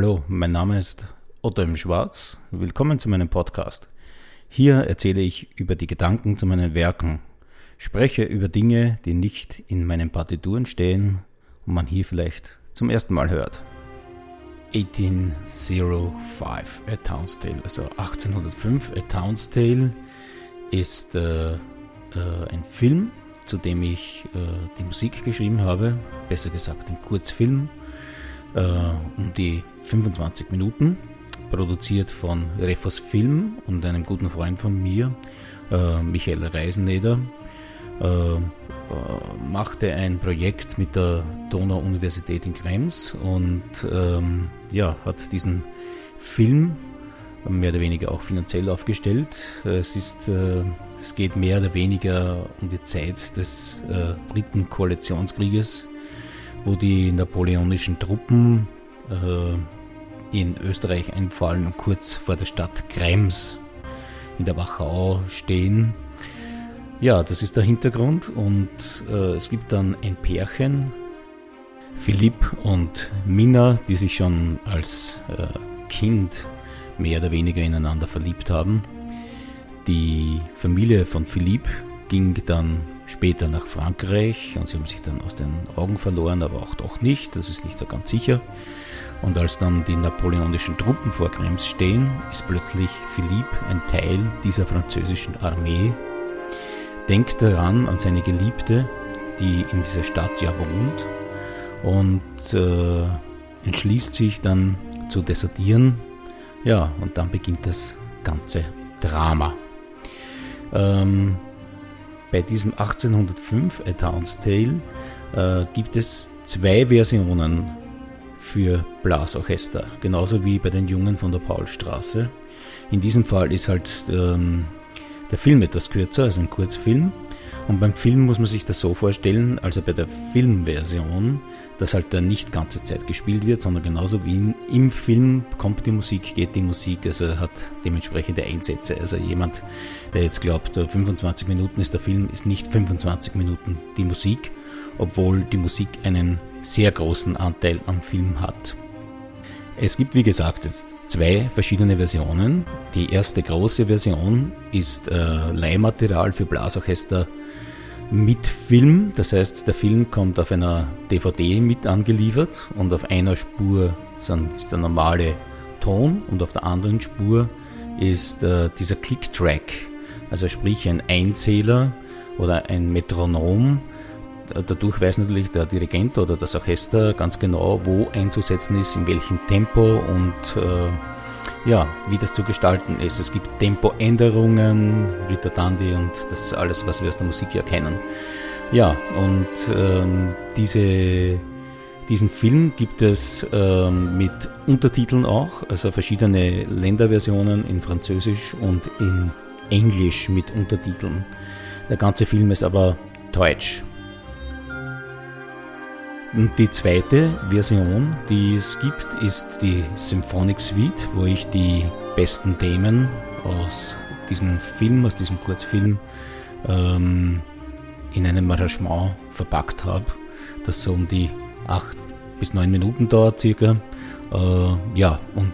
Hallo, mein Name ist Otto im Schwarz. Willkommen zu meinem Podcast. Hier erzähle ich über die Gedanken zu meinen Werken, spreche über Dinge, die nicht in meinen Partituren stehen und man hier vielleicht zum ersten Mal hört. 1805, A Town's Tale, also 1805, A Town's Tale ist äh, äh, ein Film, zu dem ich äh, die Musik geschrieben habe, besser gesagt ein Kurzfilm, äh, um die 25 Minuten, produziert von Refos Film und einem guten Freund von mir, äh, Michael Reiseneder. Äh, machte ein Projekt mit der Donau-Universität in Krems und ähm, ja, hat diesen Film mehr oder weniger auch finanziell aufgestellt. Es ist, äh, es geht mehr oder weniger um die Zeit des äh, dritten Koalitionskrieges, wo die napoleonischen Truppen äh, in Österreich einfallen und kurz vor der Stadt Krems in der Wachau stehen ja, das ist der Hintergrund und äh, es gibt dann ein Pärchen, Philipp und Minna, die sich schon als äh, Kind mehr oder weniger ineinander verliebt haben. Die Familie von Philipp ging dann später nach Frankreich und sie haben sich dann aus den Augen verloren, aber auch doch nicht, das ist nicht so ganz sicher. Und als dann die napoleonischen Truppen vor Krems stehen, ist plötzlich Philipp ein Teil dieser französischen Armee denkt daran an seine Geliebte, die in dieser Stadt ja wohnt und äh, entschließt sich dann zu desertieren. Ja, und dann beginnt das ganze Drama. Ähm, bei diesem 1805 A Town's Tale äh, gibt es zwei Versionen für Blasorchester, genauso wie bei den Jungen von der Paulstraße. In diesem Fall ist halt ähm, der Film etwas kürzer, also ein Kurzfilm. Und beim Film muss man sich das so vorstellen, also bei der Filmversion, dass halt da nicht ganze Zeit gespielt wird, sondern genauso wie im Film kommt die Musik, geht die Musik, also hat dementsprechende Einsätze. Also jemand, der jetzt glaubt, 25 Minuten ist der Film, ist nicht 25 Minuten die Musik, obwohl die Musik einen sehr großen Anteil am Film hat. Es gibt, wie gesagt, jetzt zwei verschiedene Versionen. Die erste große Version ist äh, Leihmaterial für Blasorchester mit Film. Das heißt, der Film kommt auf einer DVD mit angeliefert und auf einer Spur ist der normale Ton und auf der anderen Spur ist äh, dieser Click-Track. Also sprich ein Einzähler oder ein Metronom, Dadurch weiß natürlich der Dirigent oder das Orchester ganz genau, wo einzusetzen ist, in welchem Tempo und äh, ja, wie das zu gestalten ist. Es gibt Tempoänderungen, Ritardandi und das ist alles, was wir aus der Musik ja kennen. Ja, und ähm, diese, diesen Film gibt es ähm, mit Untertiteln auch, also verschiedene Länderversionen in Französisch und in Englisch mit Untertiteln. Der ganze Film ist aber deutsch. Und die zweite Version, die es gibt, ist die Symphonic Suite, wo ich die besten Themen aus diesem Film, aus diesem Kurzfilm, ähm, in einem Arrangement verpackt habe, das so um die acht bis neun Minuten dauert circa. Äh, ja, und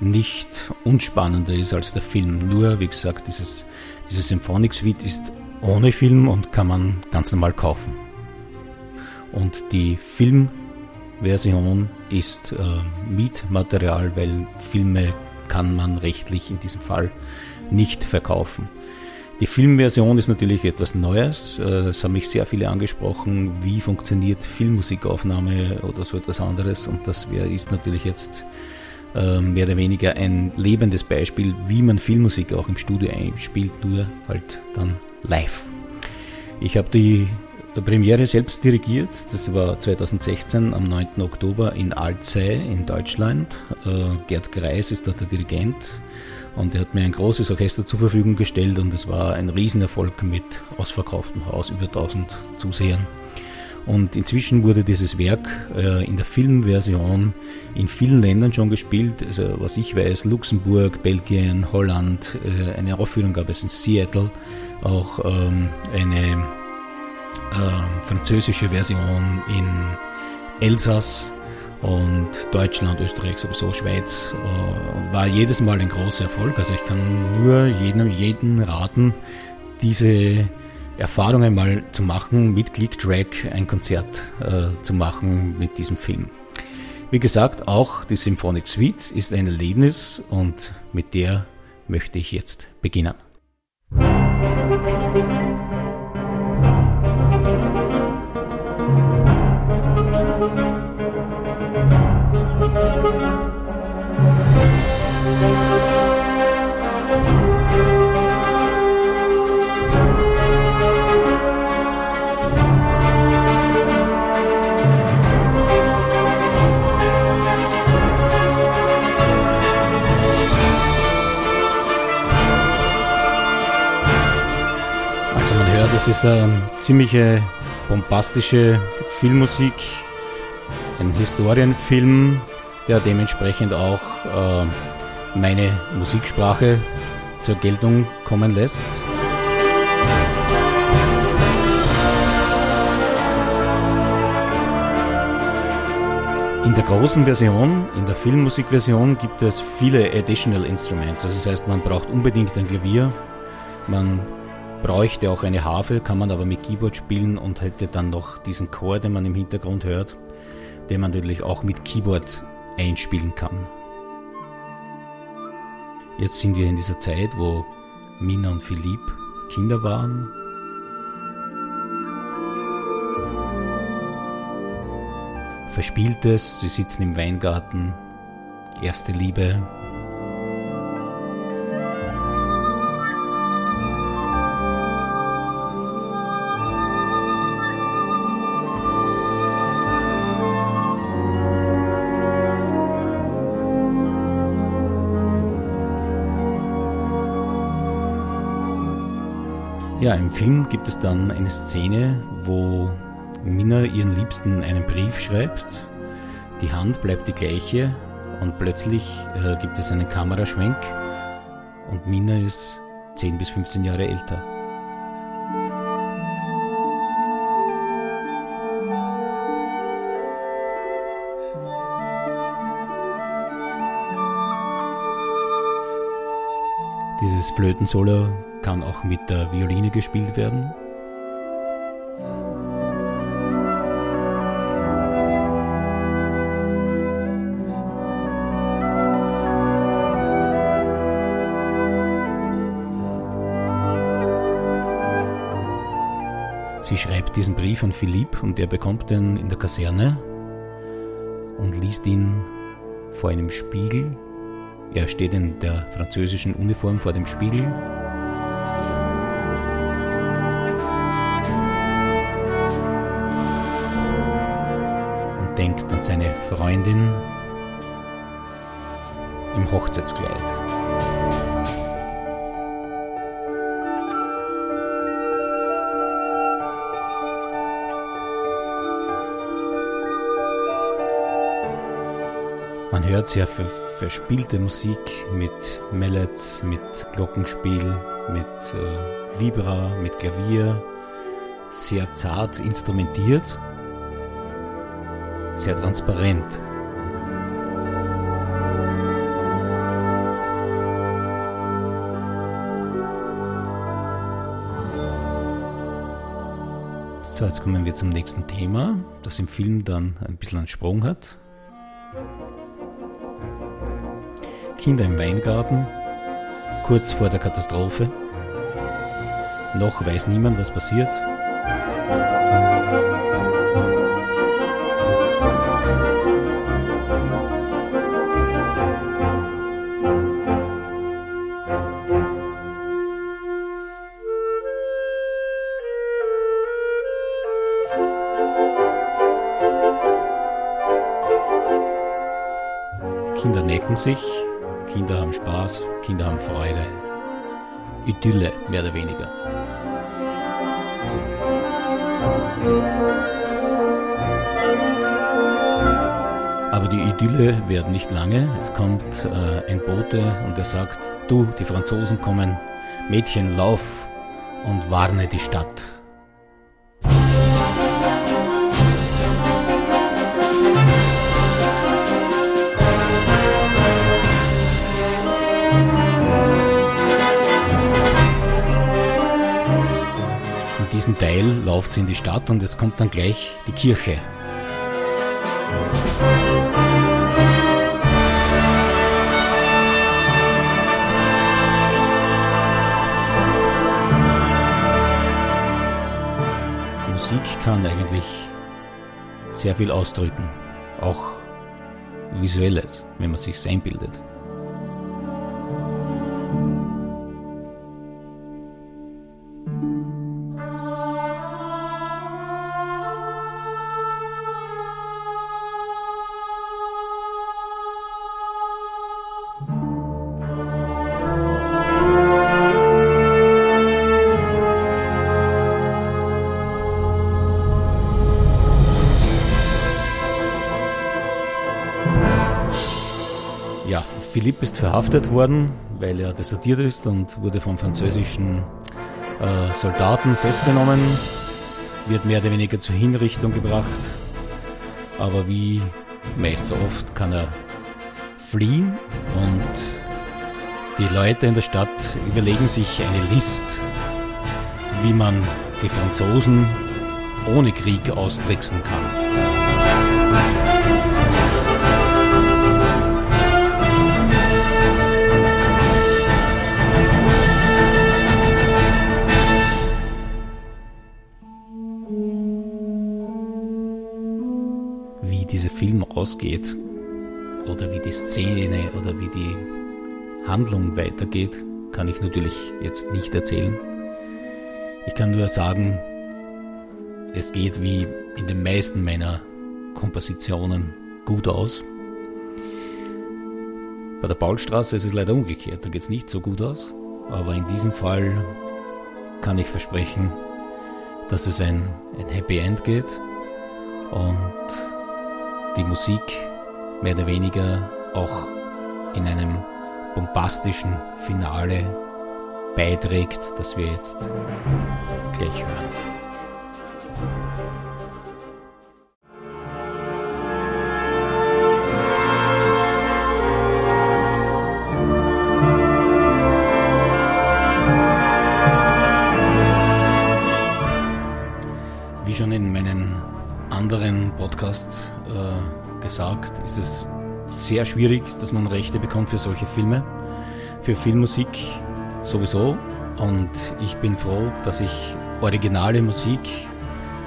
nicht unspannender ist als der Film. Nur, wie gesagt, dieses, diese Symphonic Suite ist ohne Film und kann man ganz normal kaufen. Und die Filmversion ist äh, Mietmaterial, weil Filme kann man rechtlich in diesem Fall nicht verkaufen. Die Filmversion ist natürlich etwas Neues. Äh, es haben mich sehr viele angesprochen, wie funktioniert Filmmusikaufnahme oder so etwas anderes. Und das ist natürlich jetzt äh, mehr oder weniger ein lebendes Beispiel, wie man Filmmusik auch im Studio einspielt, nur halt dann live. Ich habe die Premiere selbst dirigiert. Das war 2016 am 9. Oktober in Alzey in Deutschland. Äh, Gerd Greis ist dort der Dirigent und er hat mir ein großes Orchester zur Verfügung gestellt und es war ein Riesenerfolg mit ausverkauftem Haus, über 1000 Zusehern. Und inzwischen wurde dieses Werk äh, in der Filmversion in vielen Ländern schon gespielt. Also was ich weiß, Luxemburg, Belgien, Holland. Äh, eine Aufführung gab es in Seattle, auch ähm, eine äh, französische Version in Elsass Und Deutschland, Österreich sowieso, Schweiz äh, war jedes Mal ein großer Erfolg. Also ich kann nur jedem, jeden raten, diese Erfahrung einmal zu machen, mit Click-Track ein Konzert äh, zu machen mit diesem Film. Wie gesagt, auch die Symphonic Suite ist ein Erlebnis und mit der möchte ich jetzt beginnen. Das ist eine ziemliche bombastische Filmmusik, ein Historienfilm, der dementsprechend auch äh, meine Musiksprache zur Geltung kommen lässt. In der großen Version, in der Filmmusikversion, gibt es viele Additional Instruments. Also das heißt, man braucht unbedingt ein Klavier, man bräuchte auch eine Harfe, kann man aber mit Keyboard spielen und hätte dann noch diesen Chor, den man im Hintergrund hört, den man natürlich auch mit Keyboard einspielen kann. Jetzt sind wir in dieser Zeit, wo Mina und Philipp Kinder waren. Verspieltes, sie sitzen im Weingarten, erste Liebe, Ja, im Film gibt es dann eine Szene, wo Minna ihren Liebsten einen Brief schreibt. Die Hand bleibt die gleiche und plötzlich äh, gibt es einen Kameraschwenk und Minna ist 10 bis 15 Jahre älter. Dieses Flötensolo kann auch mit der Violine gespielt werden. Sie schreibt diesen Brief an Philipp und er bekommt ihn in der Kaserne und liest ihn vor einem Spiegel. Er steht in der französischen Uniform vor dem Spiegel denkt an seine Freundin im Hochzeitskleid. Man hört sehr verspielte Musik mit Mallets, mit Glockenspiel, mit äh, Vibra, mit Klavier, sehr zart instrumentiert sehr transparent. So, jetzt kommen wir zum nächsten Thema, das im Film dann ein bisschen einen Sprung hat. Kinder im Weingarten, kurz vor der Katastrophe. Noch weiß niemand, was passiert. Necken sich, Kinder haben Spaß, Kinder haben Freude. Idylle, mehr oder weniger. Aber die Idylle währt nicht lange. Es kommt äh, ein Bote und er sagt, du, die Franzosen kommen, Mädchen, lauf und warne die Stadt. Diesem Teil läuft sie in die Stadt und jetzt kommt dann gleich die Kirche. Musik kann eigentlich sehr viel ausdrücken, auch visuelles, wenn man sich einbildet. Philipp ist verhaftet worden, weil er desertiert ist und wurde von französischen äh, Soldaten festgenommen, wird mehr oder weniger zur Hinrichtung gebracht. Aber wie meist so oft kann er fliehen und die Leute in der Stadt überlegen sich eine List, wie man die Franzosen ohne Krieg austricksen kann. Ausgeht oder wie die Szene oder wie die Handlung weitergeht, kann ich natürlich jetzt nicht erzählen. Ich kann nur sagen, es geht wie in den meisten meiner Kompositionen gut aus. Bei der Paulstraße ist es leider umgekehrt, da geht es nicht so gut aus, aber in diesem Fall kann ich versprechen, dass es ein, ein Happy End geht und die Musik mehr oder weniger auch in einem bombastischen Finale beiträgt, das wir jetzt gleich hören. Gesagt, ist es sehr schwierig, dass man Rechte bekommt für solche Filme, für Filmmusik sowieso. Und ich bin froh, dass ich originale Musik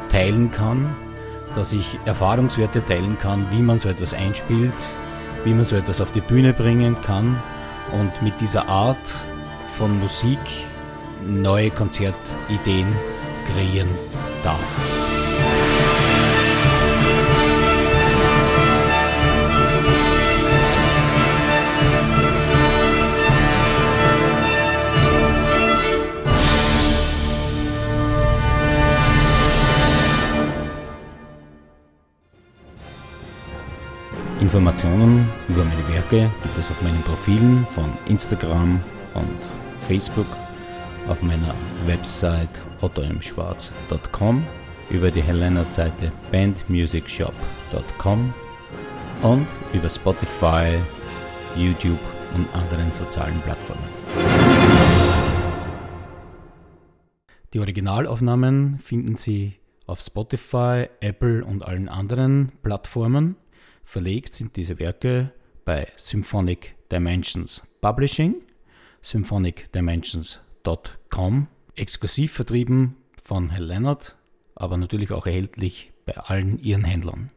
teilen kann, dass ich Erfahrungswerte teilen kann, wie man so etwas einspielt, wie man so etwas auf die Bühne bringen kann und mit dieser Art von Musik neue Konzertideen kreieren darf. Informationen über meine Werke gibt es auf meinen Profilen von Instagram und Facebook, auf meiner Website ottomschwarz.com, über die Helena-Seite bandmusicshop.com und über Spotify, YouTube und anderen sozialen Plattformen. Die Originalaufnahmen finden Sie auf Spotify, Apple und allen anderen Plattformen. Verlegt sind diese Werke bei Symphonic Dimensions Publishing, symphonicdimensions.com, exklusiv vertrieben von Herr Leonard, aber natürlich auch erhältlich bei allen ihren Händlern.